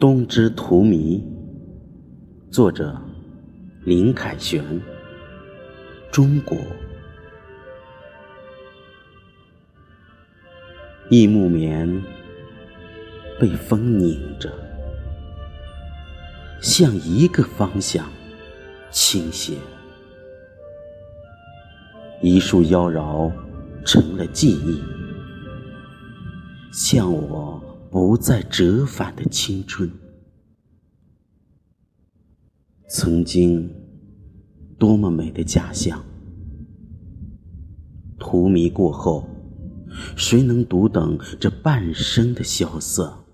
冬之荼蘼，作者林凯旋。中国，一木棉被风拧着，向一个方向倾斜；一束妖娆成了记忆，向我。不再折返的青春，曾经多么美的假象。荼蘼过后，谁能读懂这半生的萧瑟？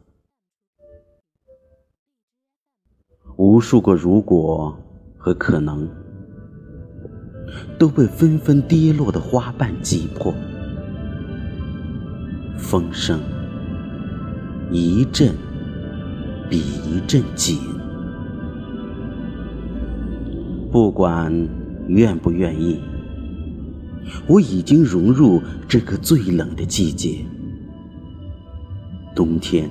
无数个如果和可能，都被纷纷跌落的花瓣击破。风声。一阵比一阵紧，不管愿不愿意，我已经融入这个最冷的季节。冬天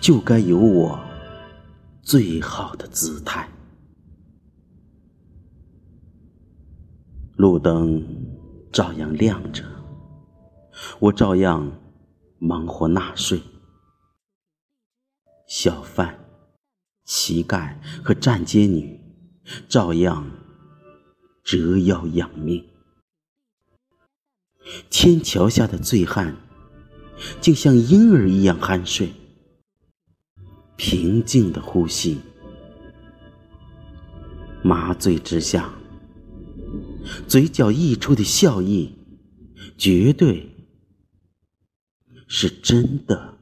就该有我最好的姿态。路灯照样亮着，我照样忙活纳税。小贩、乞丐和站街女，照样折腰养命。天桥下的醉汉，竟像婴儿一样酣睡，平静的呼吸。麻醉之下，嘴角溢出的笑意，绝对是真的。